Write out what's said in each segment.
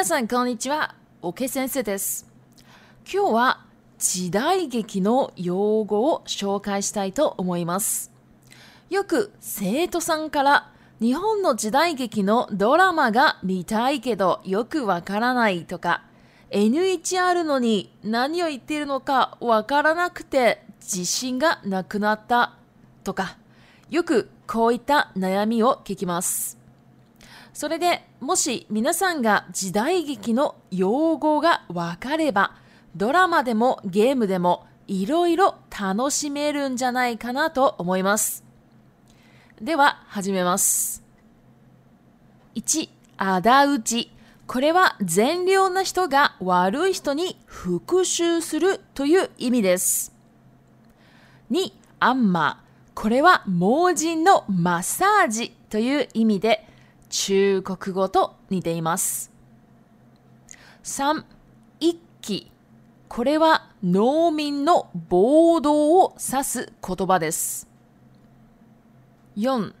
皆さんこんにちは、お先生です。今日は時代劇の用語を紹介したいと思います。よく生徒さんから日本の時代劇のドラマが見たいけどよくわからないとか N1R のに何を言っているのかわからなくて自信がなくなったとかよくこういった悩みを聞きます。それでもし皆さんが時代劇の用語がわかればドラマでもゲームでもいろいろ楽しめるんじゃないかなと思いますでは始めます1あだ討ちこれは善良な人が悪い人に復讐するという意味です2アンマこれは盲人のマッサージという意味で中国語と似ています。3、一揆。これは農民の暴動を指す言葉です。4、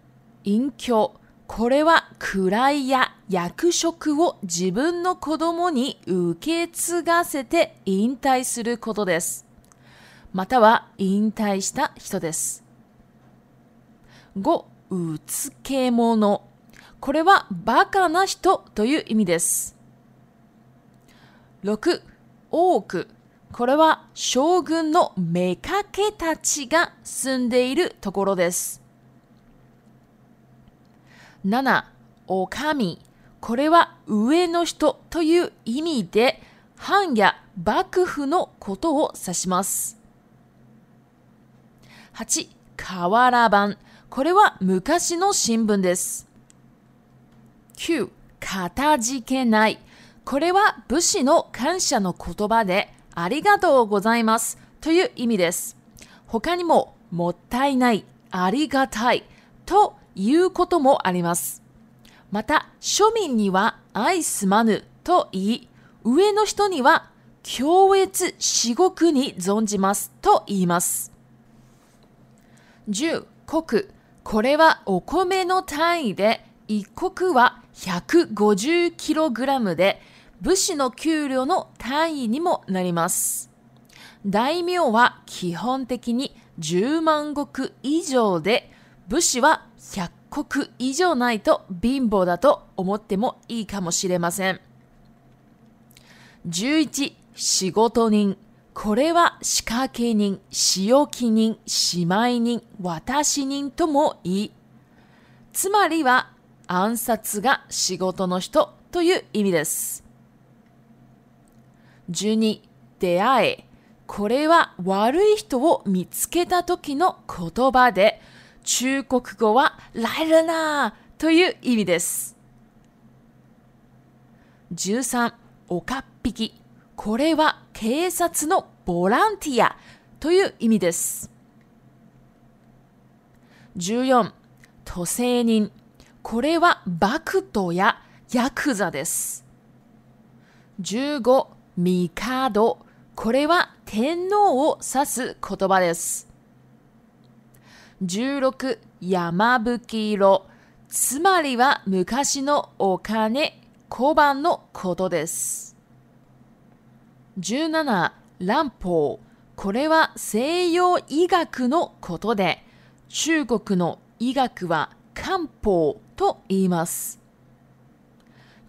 隠居。これは位や役職を自分の子供に受け継がせて引退することです。または引退した人です。5、うつけ者。これはバカな人という意味です。6、多く。これは将軍の妾たちが住んでいるところです。7、お上。これは上の人という意味で、藩や幕府のことを指します。8、瓦版。これは昔の新聞です。9、かたじけない。これは武士の感謝の言葉で、ありがとうございますという意味です。他にも、もったいない、ありがたいということもあります。また、庶民には愛すまぬと言い、上の人には強烈至極に存じますと言います。10、国。これはお米の単位で、一国は 150kg で武士の給料の単位にもなります。大名は基本的に10万石以上で武士は100石以上ないと貧乏だと思ってもいいかもしれません。11仕事人これは仕掛け人、仕置き人、姉妹人、私人ともいい。つまりは暗殺が仕事の人という意味です。12、出会え。これは悪い人を見つけた時の言葉で、中国語はルナーという意味です。13、おかっぴき。これは警察のボランティアという意味です。14、都政人。これはバクトやヤクザです。15、ドこれは天皇を指す言葉です。16、山吹色。つまりは昔のお金、小判のことです。17、乱法。これは西洋医学のことで、中国の医学は漢方と言います。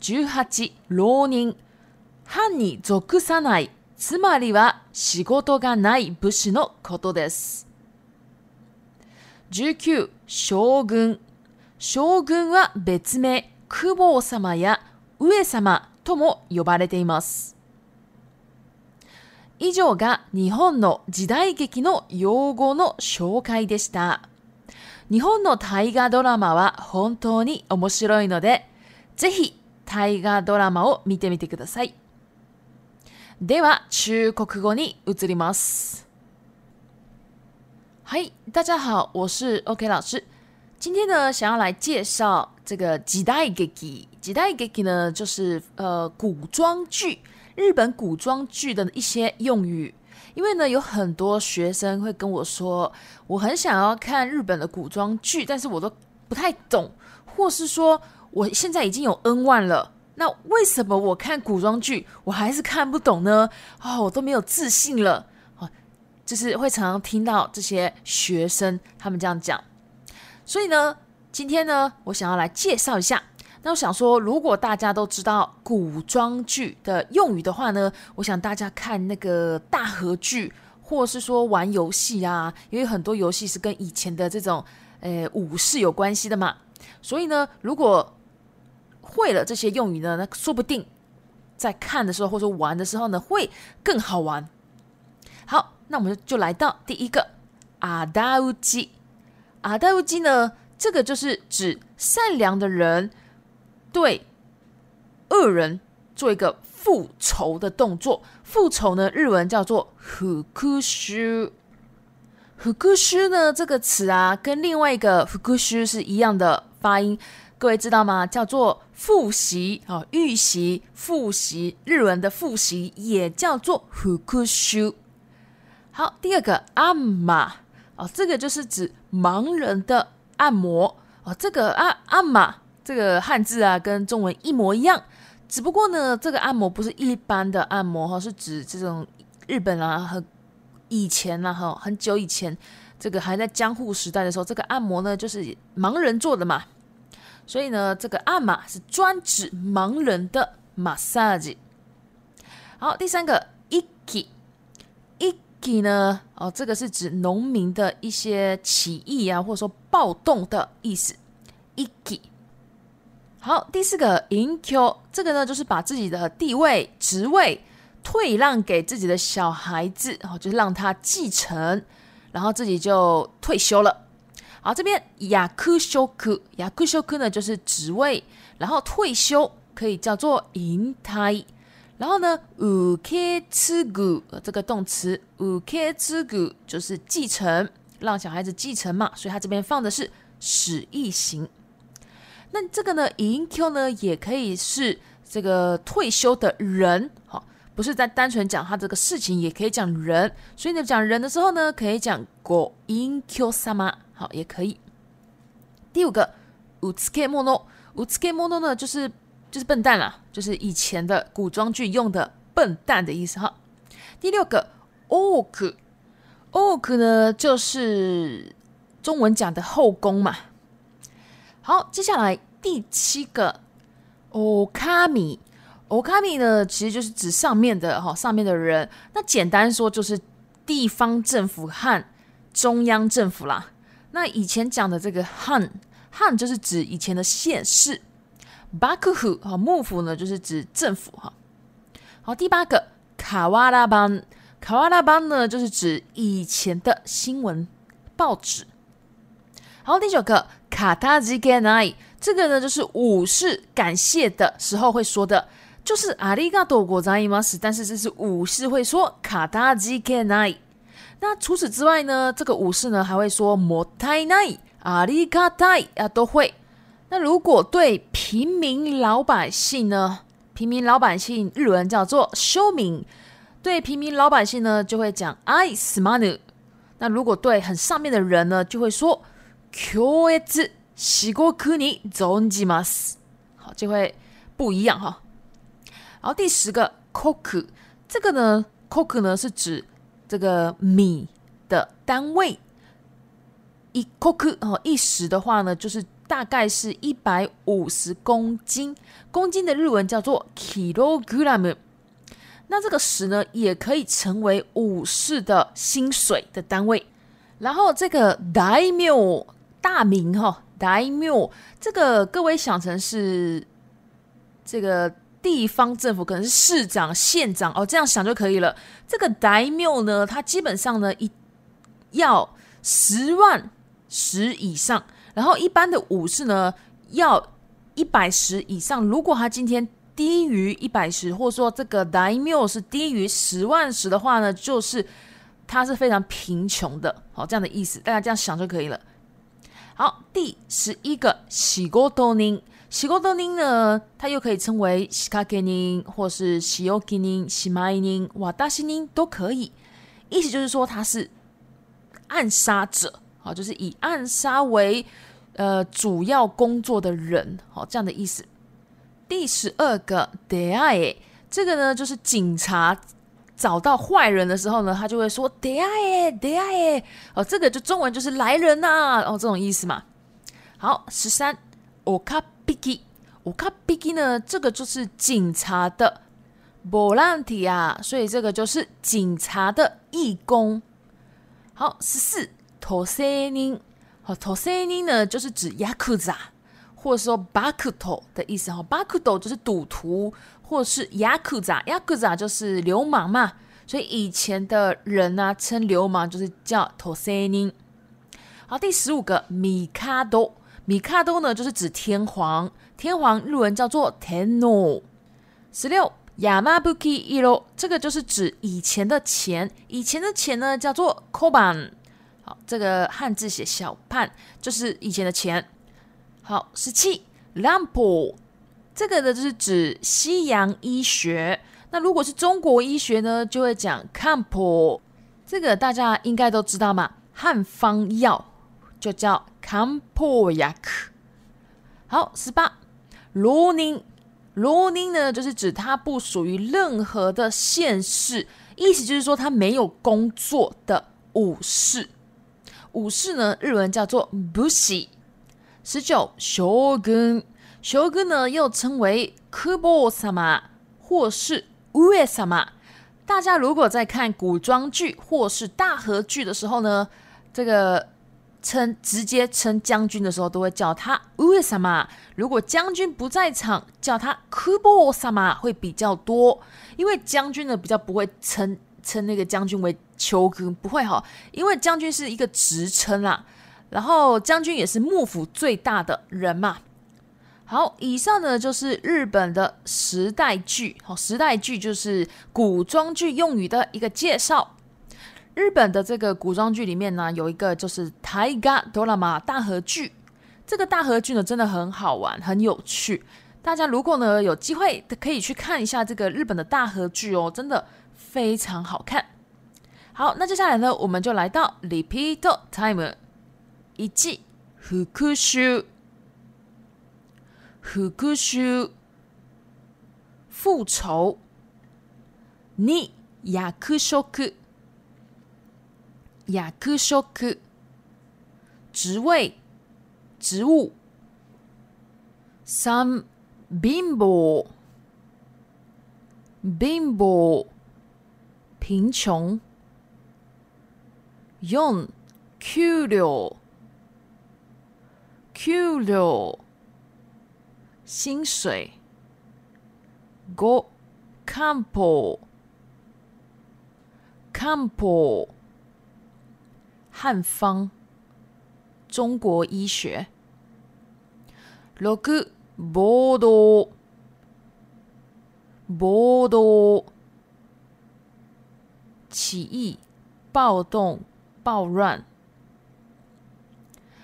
18、浪人。藩に属さない、つまりは仕事がない武士のことです。19、将軍。将軍は別名、久保様や上様とも呼ばれています。以上が日本の時代劇の用語の紹介でした。日本の大河ドラマは本当に面白いので、ぜひ大河ドラマを見てみてください。では、中国語に移ります。はい、大家好，我是 OK 老师。今天呢，想要来介绍这个几代劇。e k 時代劇 e 呢，就是呃古装剧，日本古装剧的一些用语。因为呢，有很多学生会跟我说，我很想要看日本的古装剧，但是我都不太懂，或是说我现在已经有 N 万了，那为什么我看古装剧我还是看不懂呢？啊，我都没有自信了，哦，就是会常常听到这些学生他们这样讲，所以呢，今天呢，我想要来介绍一下。那我想说，如果大家都知道古装剧的用语的话呢，我想大家看那个大合剧，或是说玩游戏啊，因为很多游戏是跟以前的这种，呃，武士有关系的嘛。所以呢，如果会了这些用语呢，那说不定在看的时候，或者玩的时候呢，会更好玩。好，那我们就来到第一个阿大乌鸡。阿大乌鸡呢，这个就是指善良的人。对恶人做一个复仇的动作，复仇呢？日文叫做 h u 须”。u s 须呢？这个词啊，跟另外一个 h u 须”是一样的发音，各位知道吗？叫做复习哦，预习、复习，日文的复习也叫做 h u 须”。好，第二个“按摩”哦，这个就是指盲人的按摩哦，这个按按摩。这个汉字啊，跟中文一模一样，只不过呢，这个按摩不是一般的按摩哈，是指这种日本啊，很以前啊、哈，很久以前，这个还在江户时代的时候，这个按摩呢，就是盲人做的嘛，所以呢，这个按摩是专指盲人的 massage。好，第三个 ikki，ikki 呢，哦，这个是指农民的一些起义啊，或者说暴动的意思，ikki。好，第四个 inq 这个呢，就是把自己的地位、职位退让给自己的小孩子，哦，就是让他继承，然后自己就退休了。好，这边 yakushoku yakushoku 呢，就是职位，然后退休可以叫做 inai。然后呢 u k e s u g u 这个动词 u k e s u g u 就是继承，让小孩子继承嘛，所以他这边放的是使役型。那这个呢，inu 呢也可以是这个退休的人，好，不是在单纯讲他这个事情，也可以讲人。所以呢，讲人的时候呢，可以讲狗 inu sama，好，也可以。第五个 u t s u i e m o n o u t s u i m o n o 呢就是就是笨蛋啦，就是以前的古装剧用的笨蛋的意思，哈。第六个，ok，ok 呢就是中文讲的后宫嘛。好，接下来第七个，i 卡米，a 卡米呢其实就是指上面的哈，上面的人。那简单说就是地方政府和中央政府啦。那以前讲的这个汉汉就是指以前的县市，巴户府哈幕府呢就是指政府哈。好，第八个卡瓦拉邦，卡瓦拉邦呢就是指以前的新闻报纸。好，第九个，卡塔吉ケナイ，这个呢就是武士感谢的时候会说的，就是阿里嘎多国ざいま斯”，但是这是武士会说卡塔吉ケナ那除此之外呢，这个武士呢还会说莫泰ナ阿里嘎泰”啊都会。那如果对平民老百姓呢，平民老百姓日文叫做修民，对平民老百姓呢就会讲アイスマ那如果对很上面的人呢，就会说。今日しごくにゾンジます。好，就会不一样哈。然后第十个 coco，这个呢，coco 呢是指这个米的单位。一 coco 哦，一石的话呢，就是大概是一百五十公斤。公斤的日文叫做 kilogram。那这个石呢，也可以成为武士的薪水的单位。然后这个 dimeau a。大名哈，大 o 这个各位想成是这个地方政府，可能是市长、县长哦，这样想就可以了。这个大 o 呢，它基本上呢一要十万十以上，然后一般的武士呢要一百十以上。如果他今天低于一百十，或者说这个大 o 是低于十万十的话呢，就是他是非常贫穷的。好，这样的意思，大家这样想就可以了。好，第十一个，洗锅多宁，洗锅多宁呢，它又可以称为洗卡给宁，或是西欧给宁、西马给宁、哇大西宁都可以。意思就是说，他是暗杀者，好，就是以暗杀为呃主要工作的人，好，这样的意思。第十二个，dei，这个呢，就是警察。找到坏人的时候呢，他就会说 d e i e i d e i e 哦，这个就中文就是“来人呐”，然后这种意思嘛。好，十三 “okapi”“okapi” k i k i 呢，这个就是警察的波浪体啊，所以这个就是警察的义工。好，十四 t o s e n i n g 和 t o s e n i n g 呢，就是指雅库扎，或者说 b a k u t o 的意思。哈，b a k u t o 就是赌徒。或是ヤクザ，ヤクザ就是流氓嘛，所以以前的人呢称流氓就是叫トセニ。好，第十五个米卡多，米卡多呢就是指天皇，天皇日文叫做天 r 十六ヤマ布キ伊ロ，这个就是指以前的钱，以前的钱呢叫做コパン，好，这个汉字写小判，就是以前的钱。好，十七ランプ。这个呢，就是指西洋医学。那如果是中国医学呢，就会讲 “kanpo”。这个大家应该都知道嘛，汉方药就叫 “kanpo yak”。好，十八罗 o 罗 i 呢，就是指他不属于任何的县市，意思就是说他没有工作的武士。武士呢，日文叫做 “Bushi”。十九 “shogun”。球哥呢，又称为 k u b o s 或是 u e 萨玛。大家如果在看古装剧或是大和剧的时候呢，这个称直接称将军的时候，都会叫他 u e 萨玛。如果将军不在场，叫他 k u b o s 会比较多。因为将军呢，比较不会称称那个将军为球哥，不会哈，因为将军是一个职称啦。然后将军也是幕府最大的人嘛。好，以上呢就是日本的时代剧。好，时代剧就是古装剧用语的一个介绍。日本的这个古装剧里面呢，有一个就是台嘎多拉马大和剧。这个大和剧呢，真的很好玩，很有趣。大家如果呢有机会，可以去看一下这个日本的大和剧哦，真的非常好看。好，那接下来呢，我们就来到 Repeat Time 一酷讐，复仇。你亚克索克，亚克索克，职位，职务。三，bimbo，bimbo，贫穷。用，q 六，q 六。薪水，国 c a m p b e l l c a m p b e l l 汉方，中国医学 l o c u b o d o c u d o 起义，暴动，暴乱。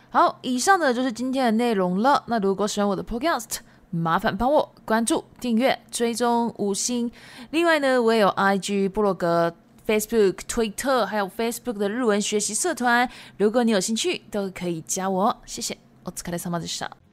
好，以上的就是今天的内容了。那如果喜欢我的 podcast，麻烦帮我关注、订阅、追踪五星。另外呢，我也有 IG 部落格、Facebook、Twitter，还有 Facebook 的日文学习社团。如果你有兴趣，都可以加我。谢谢，お疲れ様でした。